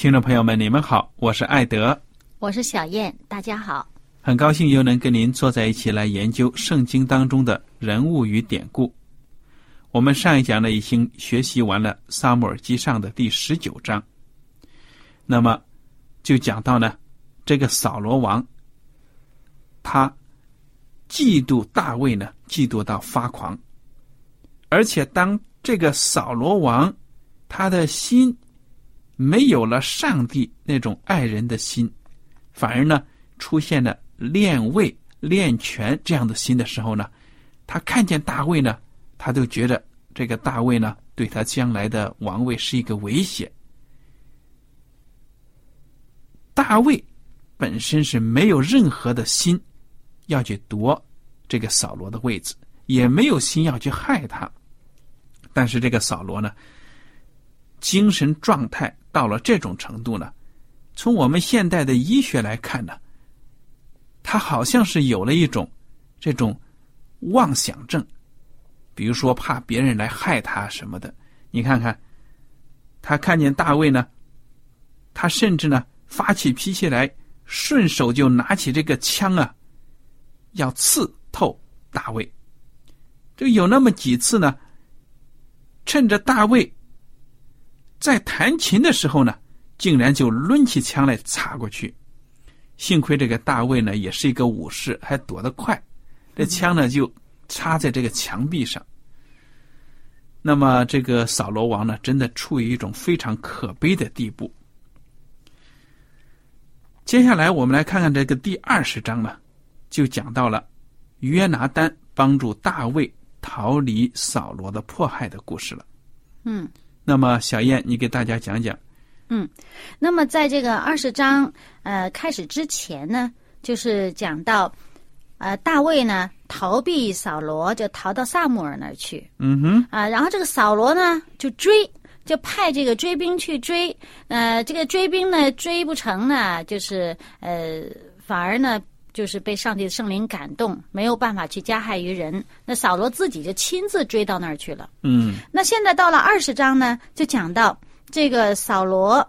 听众朋友们，你们好，我是艾德，我是小燕，大家好，很高兴又能跟您坐在一起来研究圣经当中的人物与典故。我们上一讲呢已经学习完了《撒母耳记上》的第十九章，那么就讲到呢，这个扫罗王，他嫉妒大卫呢，嫉妒到发狂，而且当这个扫罗王他的心没有了上帝那种爱人的心，反而呢出现了恋位、恋权这样的心的时候呢，他看见大卫呢。他都觉得这个大卫呢，对他将来的王位是一个威胁。大卫本身是没有任何的心要去夺这个扫罗的位置，也没有心要去害他。但是这个扫罗呢，精神状态到了这种程度呢，从我们现代的医学来看呢，他好像是有了一种这种妄想症。比如说，怕别人来害他什么的，你看看，他看见大卫呢，他甚至呢发起脾气来，顺手就拿起这个枪啊，要刺透大卫。就有那么几次呢，趁着大卫在弹琴的时候呢，竟然就抡起枪来插过去。幸亏这个大卫呢也是一个武士，还躲得快，这枪呢就插在这个墙壁上。那么，这个扫罗王呢，真的处于一种非常可悲的地步。接下来，我们来看看这个第二十章呢，就讲到了约拿丹帮助大卫逃离扫罗的迫害的故事了。嗯，那么小燕，你给大家讲讲。嗯，那么在这个二十章呃开始之前呢，就是讲到呃大卫呢。逃避扫罗，就逃到萨姆尔那儿去。嗯哼。啊，然后这个扫罗呢，就追，就派这个追兵去追。呃，这个追兵呢，追不成呢，就是呃，反而呢，就是被上帝的圣灵感动，没有办法去加害于人。那扫罗自己就亲自追到那儿去了。嗯。那现在到了二十章呢，就讲到这个扫罗。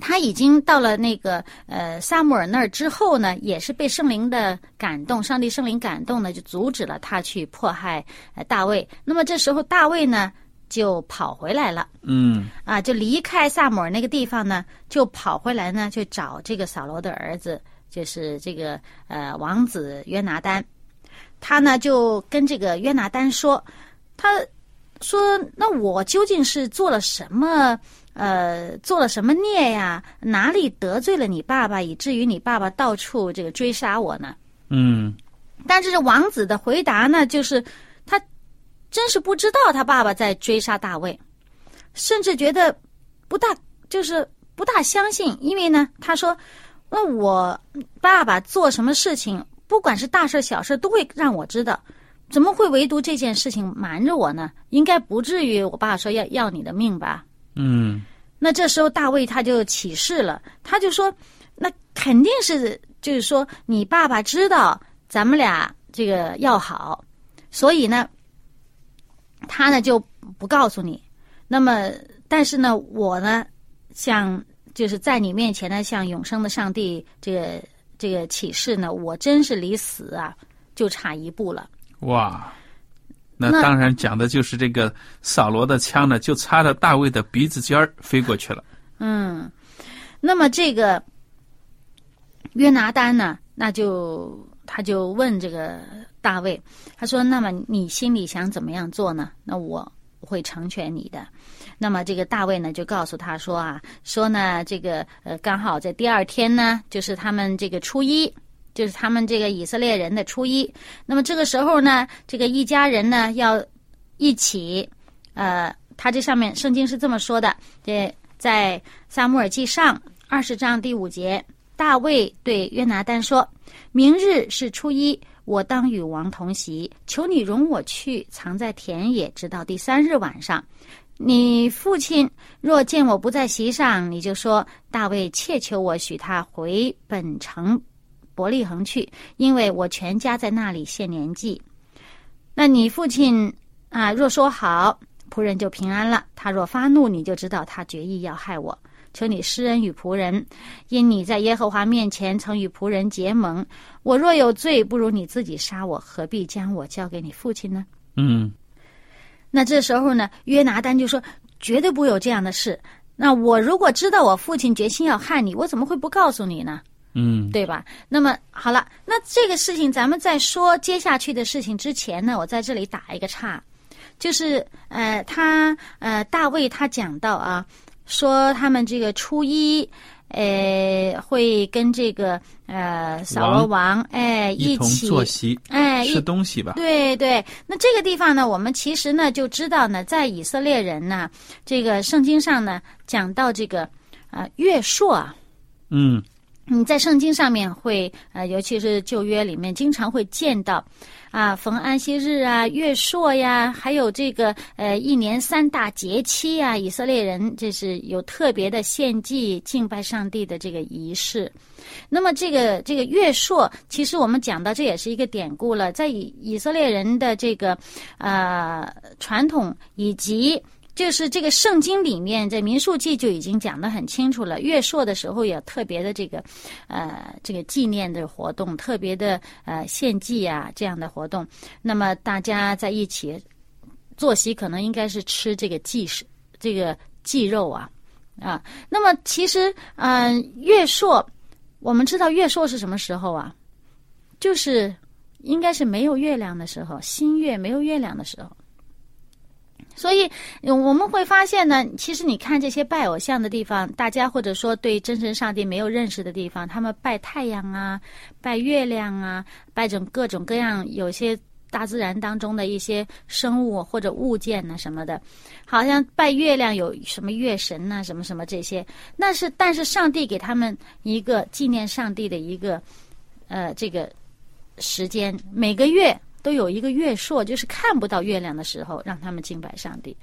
他已经到了那个呃萨姆尔那儿之后呢，也是被圣灵的感动，上帝圣灵感动呢，就阻止了他去迫害呃大卫。那么这时候大卫呢就跑回来了，嗯，啊，就离开萨姆尔那个地方呢，就跑回来呢，就找这个扫罗的儿子，就是这个呃王子约拿丹。他呢就跟这个约拿丹说，他说那我究竟是做了什么？呃，做了什么孽呀？哪里得罪了你爸爸，以至于你爸爸到处这个追杀我呢？嗯，但是这王子的回答呢，就是他真是不知道他爸爸在追杀大卫，甚至觉得不大，就是不大相信，因为呢，他说，那我爸爸做什么事情不管是大事小事都会让我知道，怎么会唯独这件事情瞒着我呢？应该不至于我爸说要要你的命吧？嗯那这时候大卫他就起誓了，他就说：“那肯定是，就是说你爸爸知道咱们俩这个要好，所以呢，他呢就不告诉你。那么，但是呢，我呢，像就是在你面前呢，向永生的上帝这个这个启示呢，我真是离死啊就差一步了。哇，那那当然讲的就是这个扫罗的枪呢，就插着大卫的鼻子尖儿飞过去了。嗯，那么这个约拿丹呢，那就他就问这个大卫，他说：“那么你心里想怎么样做呢？那我会成全你的。”那么这个大卫呢，就告诉他说啊，说呢，这个呃，刚好在第二天呢，就是他们这个初一，就是他们这个以色列人的初一。那么这个时候呢，这个一家人呢要一起，呃，他这上面圣经是这么说的，这在撒母耳记上二十章第五节，大卫对约拿丹说：“明日是初一，我当与王同席，求你容我去藏在田野，直到第三日晚上。你父亲若见我不在席上，你就说大卫切求我许他回本城伯利恒去，因为我全家在那里献年祭。那你父亲啊，若说好，仆人就平安了；他若发怒，你就知道他决意要害我。求你施恩与仆人，因你在耶和华面前曾与仆人结盟。我若有罪，不如你自己杀我，何必将我交给你父亲呢？嗯那这时候呢，约拿丹就说：“绝对不会有这样的事。那我如果知道我父亲决心要害你，我怎么会不告诉你呢？嗯对吧？那么好了，那这个事情咱们在说接下去的事情之前呢，我在这里打一个岔，就是呃，他呃，大卫他讲到啊，说他们这个初一。呃，会跟这个呃扫罗王哎一同起坐席哎一吃东西吧。对对，那这个地方呢，我们其实呢就知道呢，在以色列人呢，这个圣经上呢讲到这个啊、呃月朔啊，你在圣经上面会呃，尤其是旧约里面，经常会见到啊，逢安息日啊、月朔呀，还有这个呃一年三大节期啊，以色列人这是有特别的献祭敬拜上帝的这个仪式。那么这个这个月朔，其实我们讲到这也是一个典故了，在以以色列人的这个呃传统以及。就是这个圣经里面，在民数记就已经讲得很清楚了。月朔的时候有特别的这个，呃，这个纪念的活动，特别的呃献祭啊这样的活动。那么大家在一起作息，可能应该是吃这个祭食，这个祭肉啊啊。那么其实，嗯、月朔，我们知道月朔是什么时候啊？就是应该是没有月亮的时候，新月没有月亮的时候。所以我们会发现呢，其实你看这些拜偶像的地方，大家或者说对真神上帝没有认识的地方，他们拜太阳啊，拜月亮啊，拜种各种各样有些大自然当中的一些生物或者物件呐、什么的，好像拜月亮有什么月神呐、什么什么这些，那是但是上帝给他们一个纪念上帝的一个呃这个时间，每个月都有一个月朔，就是看不到月亮的时候，让他们敬拜上帝。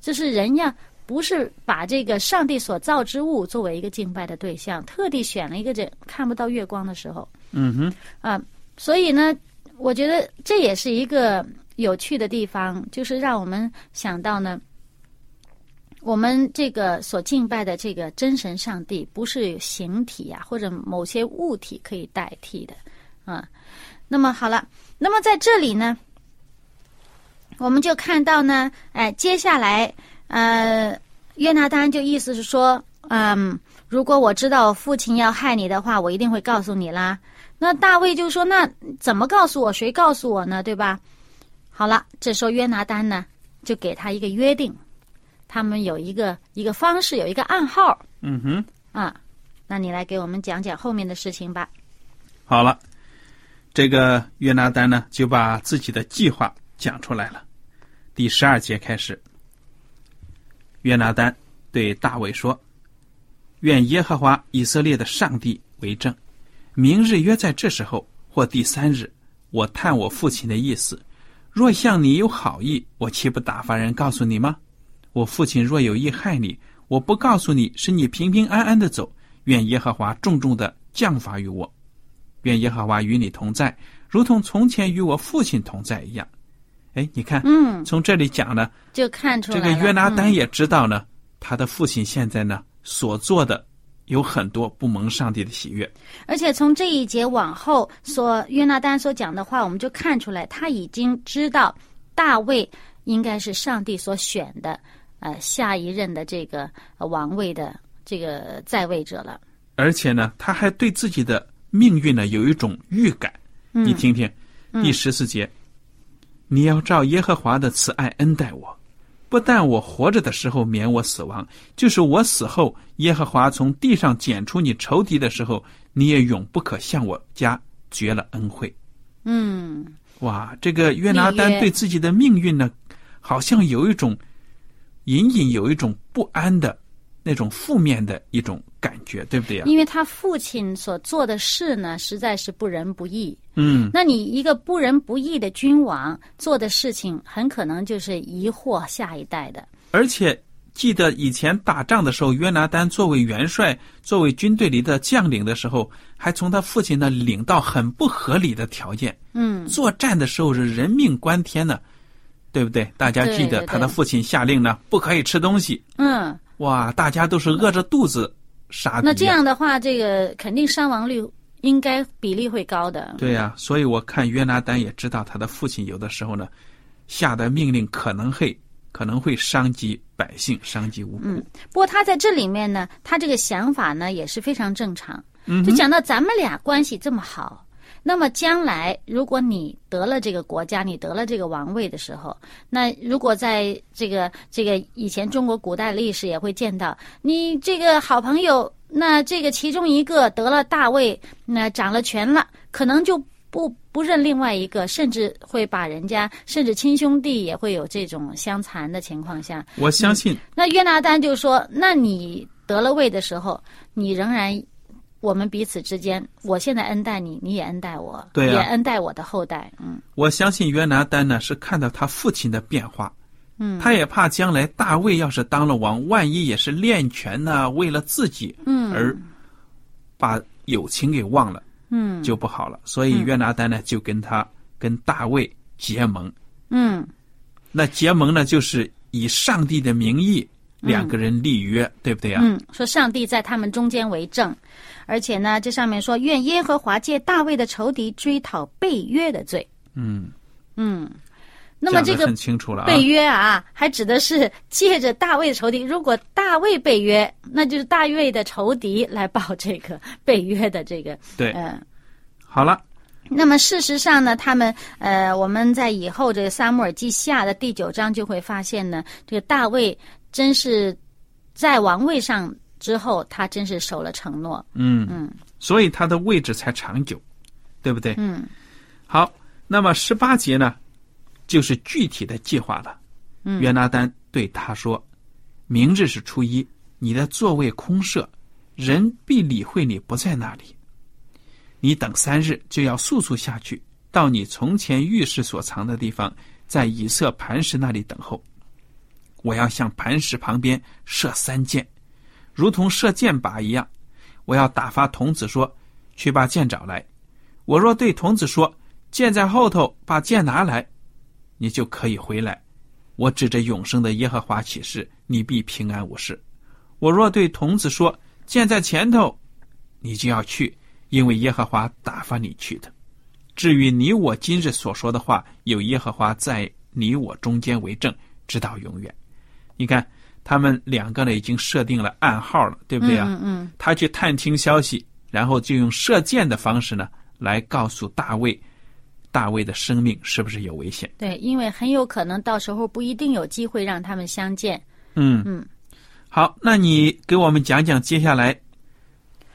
这是人呀，不是把这个上帝所造之物作为一个敬拜的对象，特地选了一个这看不到月光的时候嗯哼啊。所以呢，我觉得这也是一个有趣的地方，就是让我们想到呢。我们这个所敬拜的这个真神上帝，不是形体呀、或者某些物体可以代替的，啊。那么好了，那么在这里呢，我们就看到呢，哎，接下来，呃，约拿丹就意思是说，嗯，如果我知道父亲要害你的话，我一定会告诉你啦。那大卫就说，那怎么告诉我？谁告诉我呢？对吧？好了，这时候约拿丹呢，就给他一个约定，他们有一个一个方式，有一个暗号嗯哼，啊。那你来给我们讲讲后面的事情吧。好了，这个约拿丹呢就把自己的计划讲出来了。第十二节开始，约拿丹对大卫说：“愿耶和华以色列的上帝为证，明日约在这时候，或第三日，我探我父亲的意思。若向你有好意，我岂不打发人告诉你吗？我父亲若有意害你，我不告诉你，使你平平安安的走。愿耶和华重重的降罚于我，愿耶和华与你同在，如同从前与我父亲同在一样。哎，你看，嗯，从这里讲呢，就看出来这个约拿丹嗯也知道呢，他的父亲现在呢所做的有很多不蒙上帝的喜悦。而且从这一节往后，所约拿丹所讲的话，我们就看出来，他已经知道大卫应该是上帝所选的，呃，下一任的这个呃王位的这个在位者了。而且呢，他还对自己的命运呢有一种预感。嗯你听听，第十四节，你要照耶和华的慈爱恩待我，不但我活着的时候免我死亡，就是我死后，耶和华从地上剪出你仇敌的时候，你也永不可向我家绝了恩惠。嗯，哇，这个约拿丹对自己的命运呢，好像有一种隐隐有一种不安的那种负面的一种感觉，对不对呀、因为他父亲所做的事呢，实在是不仁不义。嗯，那你一个不仁不义的君王做的事情，很可能就是疑惑下一代的。而且记得以前打仗的时候，约拿丹作为元帅，作为军队里的将领的时候，还从他父亲那领到很不合理的条件。嗯，作战的时候是人命关天呢，对不对？大家记得他的父亲下令呢，不可以吃东西。嗯，哇，大家都是饿着肚子杀。那这样的话，这个肯定伤亡率应该比例会高的。对呀、所以我看约拿丹也知道他的父亲有的时候呢，下的命令可能会可能会伤及百姓，伤及无辜。嗯，不过他在这里面呢，他这个想法呢也是非常正常。嗯就讲到咱们俩关系这么好，那么将来如果你得了这个国家，你得了这个王位的时候，那如果在这个这个以前中国古代历史也会见到，你这个好朋友，那这个其中一个得了大位，那掌了权了，可能就。不不认另外一个，甚至会把人家，甚至亲兄弟也会有这种相残的情况下，我相信，那约拿丹就说：“那你得了位的时候，你仍然我们彼此之间，我现在恩待你，你也恩待我，对呀也恩待我的后代。嗯。我相信约拿丹呢是看到他父亲的变化，嗯。他也怕将来大卫要是当了王，万一也是练权呢，为了自己嗯。而把友情给忘了，嗯。就不好了。所以约拿丹呢就跟他跟大卫结盟，嗯。那结盟呢就是以上帝的名义两个人立约，对不对啊、嗯，说上帝在他们中间为证，而且呢，这上面说愿耶和华借大卫的仇敌追讨背约的罪。嗯，嗯，那么这个很清楚了啊。背约啊，还指的是借着大卫的仇敌。如果大卫背约，那就是大卫的仇敌来报这个背约的这个，对，嗯、好了，那么事实上呢，他们呃，我们在以后这个撒母耳记下的第九章就会发现呢，这个大卫真是在王位上之后，他真是守了承诺。嗯嗯所以他的位置才长久，对不对？嗯好，那么十八节呢，就是具体的计划了。嗯约拿丹对他说：“明日是初一，你的座位空设，人必理会你不在那里。你等三日，就要速速下去，到你从前浴室所藏的地方，在以色磐石那里等候。我要向磐石旁边射三箭，如同射箭靶一样。我要打发童子说：去把箭找来。我若对童子说：箭在后头，把箭拿来，你就可以回来。我指着永生的耶和华起誓，你必平安无事。我若对童子说：箭在前头，你就要去，因为耶和华打发你去的。至于你我今日所说的话，有耶和华在你我中间为证，直到永远。你看，他们两个呢已经设定了暗号了，对不对啊？嗯嗯他去探听消息，然后就用射箭的方式呢来告诉大卫，大卫的生命是不是有危险？对，因为很有可能到时候不一定有机会让他们相见。嗯嗯，好，那你给我们讲讲接下来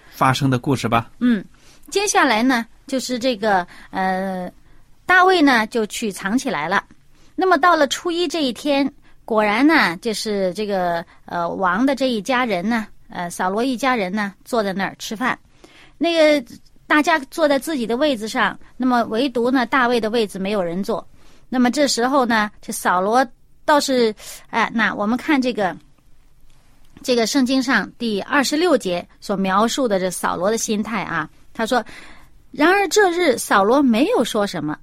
发生的故事吧。嗯，接下来呢，就是这个呃，大卫呢就去藏起来了。那么到了初一这一天，果然呢，就是这个呃王的这一家人呢，呃扫罗一家人呢，坐在那儿吃饭。那个大家坐在自己的位子上，那么唯独呢大卫的位置没有人坐。那么这时候呢，这扫罗倒是，哎，那我们看这个。这个圣经上第二十六节所描述的这扫罗的心态啊，他说：“然而这日扫罗没有说什么，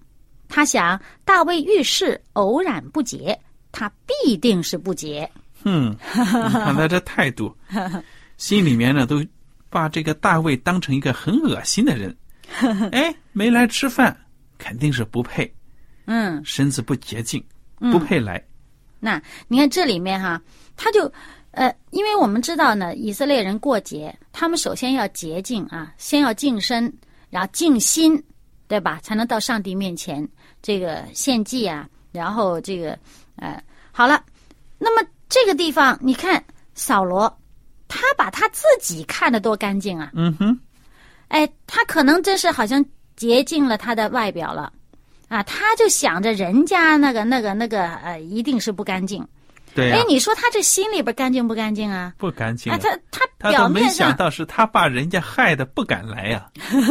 他想大卫遇事偶然不解，他必定是不洁。嗯，你看他这态度，心里面呢都把这个大卫当成一个很恶心的人。哎，没来吃饭，肯定是不配。嗯，身子不洁净，不配来。那你看这里面哈，他就。”呃，因为我们知道呢，以色列人过节，他们首先要洁净啊，先要净身，然后净心，对吧？才能到上帝面前这个献祭啊。然后这个，呃，好了，那么这个地方，你看扫罗，他把他自己看得多干净啊。嗯哼，哎，他可能真是好像洁净了他的外表了，啊，他就想着人家那个那个那个呃，一定是不干净。对哎，你说他这心里边干净不干净啊？不干净。啊，他他他表面都没想到是他把人家害的不敢来呀。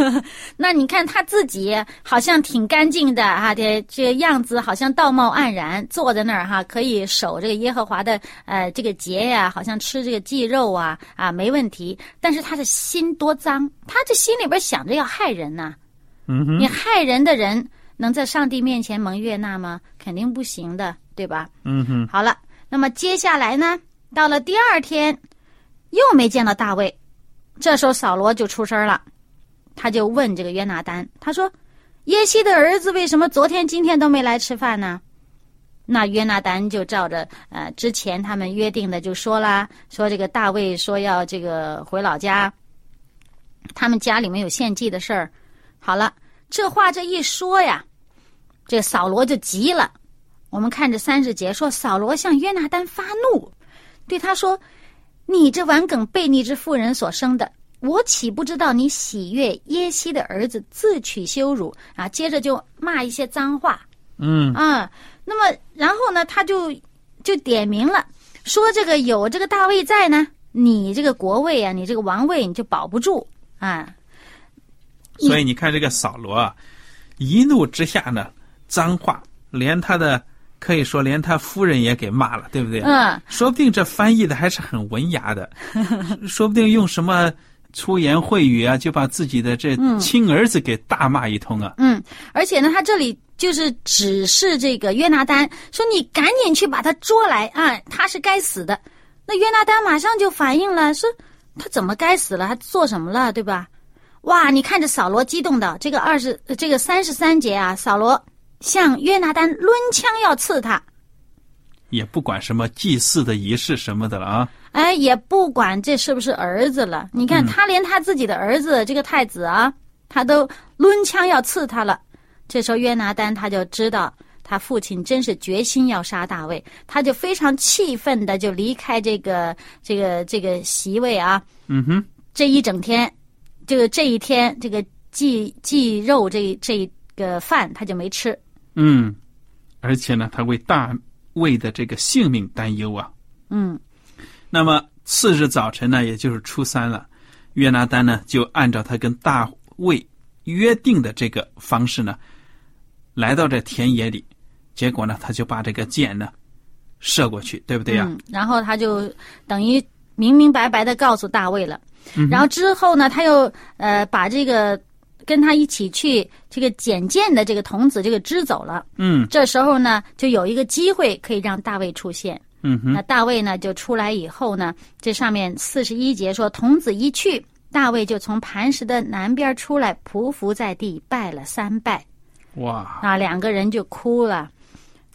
那你看他自己好像挺干净的哈，这这样子好像道貌岸然，坐在那儿哈，可以守这个耶和华的呃这个节呀，好像吃这个祭肉啊啊没问题。但是他的心多脏，他这心里边想着要害人呐。嗯哼。你害人的人能在上帝面前蒙悦纳吗？肯定不行的，对吧？嗯哼。好了。那么接下来呢？到了第二天，又没见到大卫。这时候扫罗就出声了，他就问这个约拿丹，他说：“耶西的儿子为什么昨天、今天都没来吃饭呢？”那约拿丹就照着呃之前他们约定的就说啦，说这个大卫说要这个回老家，他们家里面有献祭的事儿。好了，这话这一说呀，这扫罗就急了。我们看着三十节说，扫罗向约拿丹发怒，对他说：“你这顽梗悖逆之妇人所生的，我岂不知道你喜悦耶西的儿子自取羞辱啊？”接着就骂一些脏话。嗯啊，那么然后呢，他就就点名了，说这个有这个大卫在呢，你这个国位啊，你这个王位你就保不住啊。所以你看这个扫罗啊，一怒之下呢，脏话连他的。可以说连他夫人也给骂了，对不对？嗯，说不定这翻译的还是很文雅的，说不定用什么粗言秽语啊，就把自己的这亲儿子给大骂一通啊。嗯，而且呢，他这里就是指示这个约拿丹说：“你赶紧去把他捉来啊，他是该死的。”那约拿丹马上就反应了，说：“他怎么该死了？他做什么了？对吧？”哇，你看着扫罗激动的这个二十这个三十三节啊，扫罗。向约拿丹抡枪要刺他，也不管什么祭祀的仪式什么的了啊！哎，也不管这是不是儿子了。你看他连他自己的儿子这个太子啊，他都抡枪要刺他了。这时候约拿丹他就知道他父亲真是决心要杀大卫，他就非常气愤的就离开这个这个这个席位啊。嗯哼，这一整天，就这一天这个祭祭肉这这个饭他就没吃。嗯，而且呢，他为大卫的这个性命担忧啊。嗯，那么次日早晨呢，也就是初三了，约拿丹呢就按照他跟大卫约定的这个方式呢，来到这田野里，结果呢，他就把这个箭呢射过去，对不对呀？然后他就等于明明白白的告诉大卫了。然后之后呢，他又呃把这个。跟他一起去这个捡剑的这个童子，这个支走了。嗯，这时候呢，就有一个机会可以让大卫出现。嗯哼，那大卫呢就出来以后呢，这上面四十一节说，童子一去，大卫就从磐石的南边出来，匍匐在地，拜了三拜。哇！啊，两个人就哭了。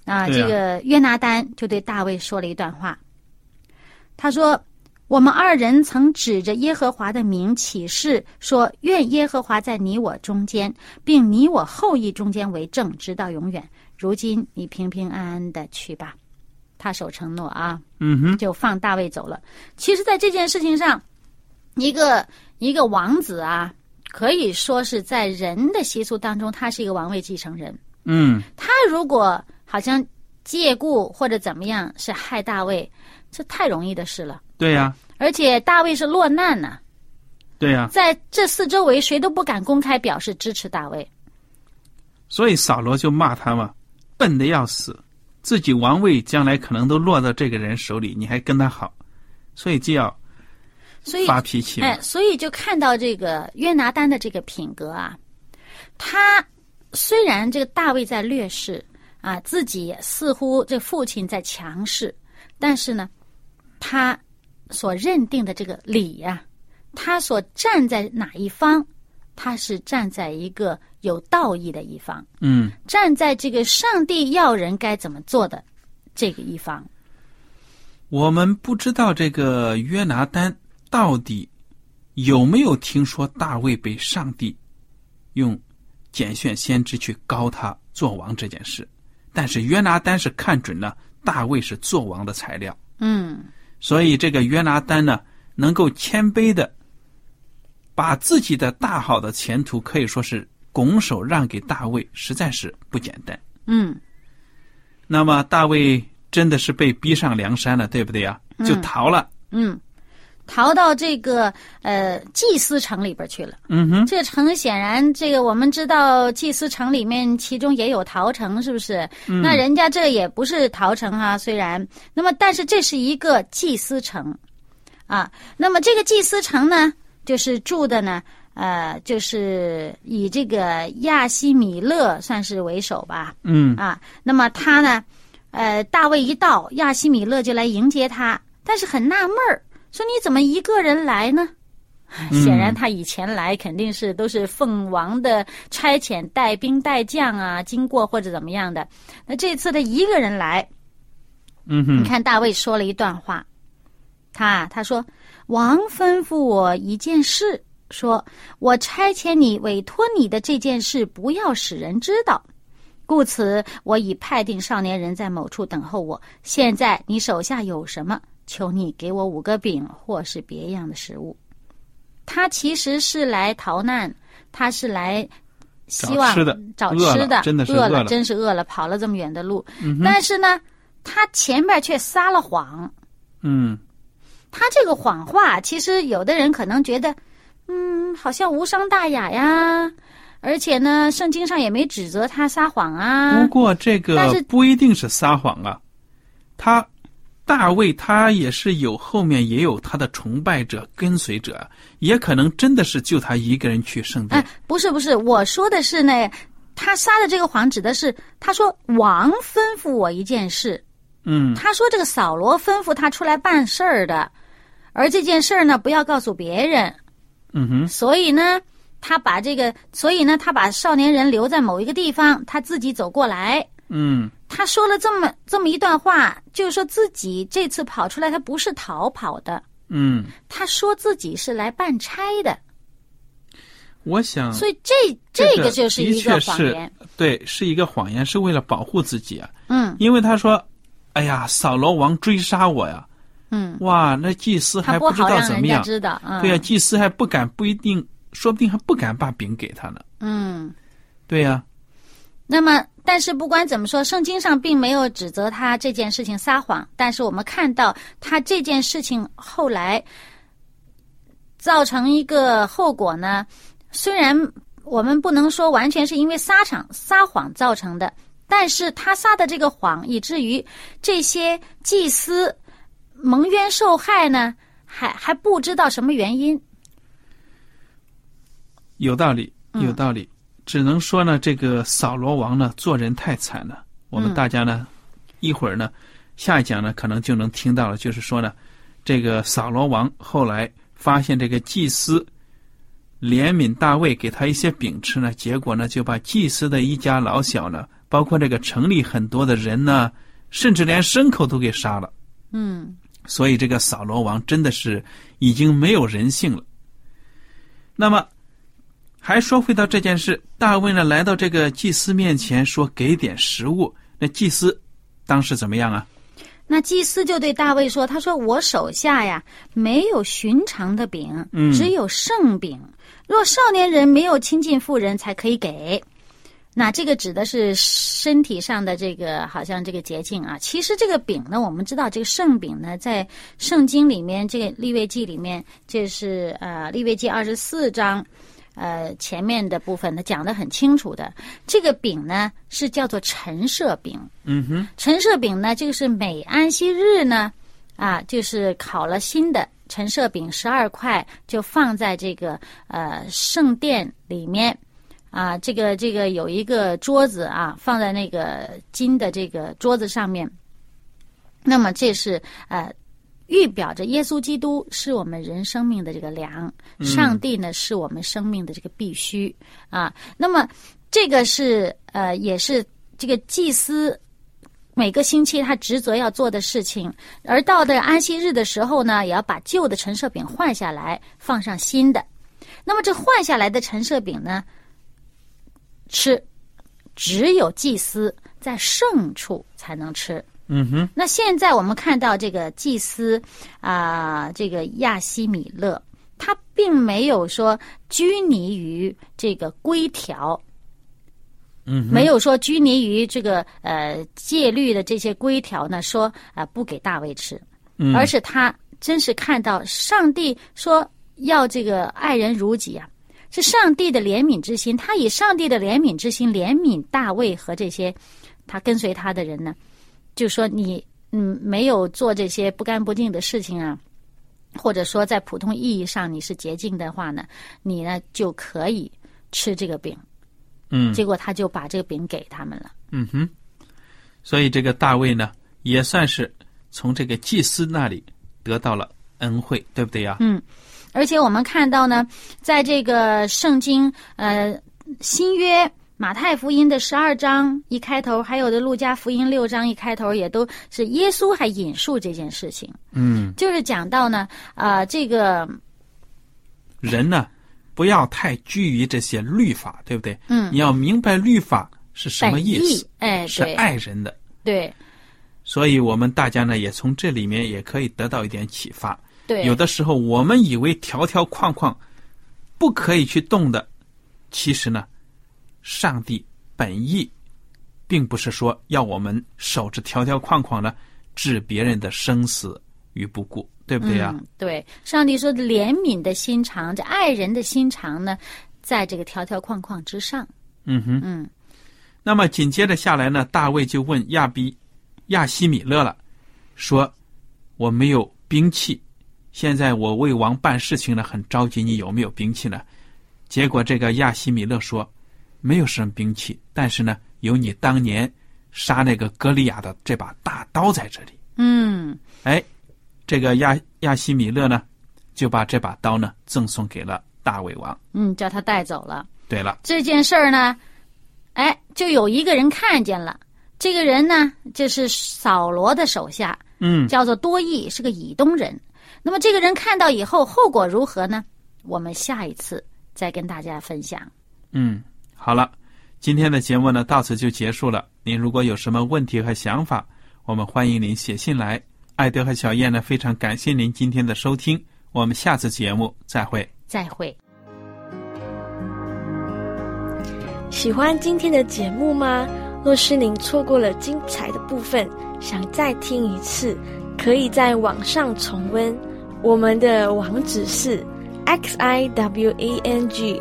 啊，这个约拿丹就对大卫说了一段话，他说。我们二人曾指着耶和华的名起誓说：“愿耶和华在你我中间，并你我后裔中间为证，直到永远。”如今你平平安安的去吧。他守承诺啊，嗯哼，就放大卫走了。其实，在这件事情上，一个一个王子啊，可以说是在人的习俗当中，他是一个王位继承人。嗯，他如果好像借故或者怎么样，是害大卫，这太容易的事了。对呀，而且大卫是落难呐，对呀、在这四周围谁都不敢公开表示支持大卫。所以扫罗就骂他嘛，笨的要死，自己王位将来可能都落到这个人手里，你还跟他好，所以就要所以发脾气嘛。哎，所以就看到这个约拿丹的这个品格啊，他虽然这个大卫在劣势啊，自己似乎这父亲在强势，但是呢，他所认定的这个理呀、他所站在哪一方，他是站在一个有道义的一方，嗯，站在这个上帝要人该怎么做的这个一方。我们不知道这个约拿丹到底有没有听说大卫被上帝用拣选先知去高他做王这件事，但是约拿丹是看准了大卫是做王的材料，嗯所以这个约拿丹呢，能够谦卑的把自己的大好的前途可以说是拱手让给大卫，实在是不简单。嗯那么大卫真的是被逼上梁山了，对不对呀？就逃了。嗯，逃到这个呃祭司城里边去了。嗯哼，这城显然，这个我们知道，祭司城里面其中也有陶城，是不是？那人家这也不是陶城哈、虽然，那么但是这是一个祭司城，啊，那么这个祭司城呢，就是住的呢，呃，就是以这个亚西米勒算是为首吧，嗯。啊，那么他呢，呃，大卫一到，亚西米勒就来迎接他，但是很纳闷儿，说你怎么一个人来呢？显然他以前来肯定是都是奉王的差遣，带兵带将啊，经过或者怎么样的。那这次他一个人来，嗯哼你，看大卫说了一段话，他他说：“王吩咐我一件事，说我差遣你委托你的这件事，不要使人知道。故此，我已派定少年人在某处等候我。现在你手下有什么？求你给我五个饼，或是别样的食物。”他其实是来逃难，他是来希望找吃的找饿了吃的，真的是饿饿了真是饿了，跑了这么远的路。嗯，但是呢，他前面却撒了谎。嗯他这个谎话，其实有的人可能觉得，嗯，好像无伤大雅呀。而且呢，圣经上也没指责他撒谎啊不。过这但是个不一定是撒谎啊，他大卫他也是有后面也有他的崇拜者跟随者，也可能真的是就他一个人去圣殿哎。，不是不是，我说的是呢，他撒的这个谎指的是，他说王吩咐我一件事，嗯他说这个扫罗吩咐他出来办事儿的，而这件事儿呢，不要告诉别人。嗯哼，所以呢，他把这个，所以呢，他把少年人留在某一个地方，他自己走过来。嗯他说了这么这么一段话，就是说自己这次跑出来，他不是逃跑的，嗯，他说自己是来办差的，我想所以这这这个就是一个谎言。对，是一个谎言，是为了保护自己啊。嗯因为他说：“哎呀，扫罗王追杀我呀！嗯，哇，那祭司还不知道怎么样。知道。嗯、对呀、祭司还不敢，不一定，说不定还不敢把饼给他呢。嗯。对呀、那么，但是不管怎么说，圣经上并没有指责他这件事情撒谎，但是我们看到他这件事情后来造成一个后果呢，虽然我们不能说完全是因为撒谎撒谎造成的，但是他撒的这个谎，以至于这些祭司蒙冤受害呢，还还不知道什么原因。有道理，嗯有道理。只能说呢，这个扫罗王呢，做人太惨了。我们嗯大家呢，一会儿呢，下一讲呢，可能就能听到了。就是说呢，这个扫罗王后来发现这个祭司怜悯大卫，给他一些饼吃呢，结果呢，就把祭司的一家老小呢，包括这个城里很多的人呢，甚至连牲口都给杀了。嗯所以这个扫罗王真的是已经没有人性了。那么，还说回到这件事，大卫呢来到这个祭司面前说给点食物，那祭司当时怎么样啊？那祭司就对大卫说：“他说我手下呀没有寻常的饼，嗯只有圣饼。若少年人没有亲近妇人，才可以给。那这个指的是身体上的这个，好像这个洁净啊。其实这个饼呢，我们知道这个圣饼呢，在圣经里面，这个立位记里面，这是呃立位记二十四章，呃前面的部分呢讲的很清楚的。这个饼呢是叫做陈设饼。嗯哼，陈设饼呢，这个是每安息日呢，啊，就是烤了新的陈设饼十二块，就放在这个呃圣殿里面。啊，这个这个有一个桌子啊，放在那个金的这个桌子上面。那么这是呃，预表着耶稣基督是我们人生命的这个粮，上帝呢是我们生命的这个必须啊。那么这个是呃，也是这个祭司每个星期他职责要做的事情。而到的安息日的时候呢，也要把旧的陈设饼换下来，放上新的。那么这换下来的陈设饼呢？吃，只有祭司在圣处才能吃。嗯哼。那现在我们看到这个祭司啊，这个亚西米勒，他并没有说拘泥于这个规条，嗯，没有说拘泥于这个呃戒律的这些规条呢，说啊不给大卫吃，嗯而是他真是看到上帝说要这个爱人如己啊。是上帝的怜悯之心，他以上帝的怜悯之心怜悯大卫和这些他跟随他的人呢，就说你嗯没有做这些不干不净的事情啊，或者说在普通意义上你是洁净的话呢，你呢就可以吃这个饼。嗯，结果他就把这个饼给他们了。嗯哼，所以这个大卫呢，也算是从这个祭司那里得到了恩惠，对不对呀？嗯。而且我们看到呢，在这个圣经呃新约马太福音的十二章一开头，还有的路加福音六章一开头，也都是耶稣还引述这件事情。嗯，就是讲到呢，啊，这个人呢，不要太拘于这些律法，对不对？嗯，你要明白律法是什么意思，哎，是爱人的。对，所以我们大家呢，也从这里面也可以得到一点启发。对，有的时候我们以为条条框框不可以去动的，其实呢，上帝本意并不是说要我们守着条条框框呢，置别人的生死于不顾，对不对呀？对，上帝说的怜悯的心肠，这爱人的心肠呢，在这个条条框框之上。嗯哼，嗯。那么紧接着下来呢，大卫就问亚比亚西米勒了，说：“我没有兵器。”现在我为王办事情呢，很着急。你有没有兵器呢？结果这个亚西米勒说，没有什么兵器，但是呢，有你当年杀那个格利亚的这把大刀在这里。嗯，哎，这个亚亚西米勒呢，就把这把刀呢赠送给了大卫王。嗯，叫他带走了。对了，这件事儿呢，哎，就有一个人看见了。这个人呢，就是扫罗的手下，嗯，叫做多益，是个以东人。那么这个人看到以后后果如何呢？我们下一次再跟大家分享。嗯，好了，今天的节目呢到此就结束了。您如果有什么问题和想法，我们欢迎您写信来。艾德和小燕呢非常感谢您今天的收听，我们下次节目再会。再会。喜欢今天的节目吗？若是您错过了精彩的部分，想再听一次，可以在网上重温。我们的网址是 x i w a n g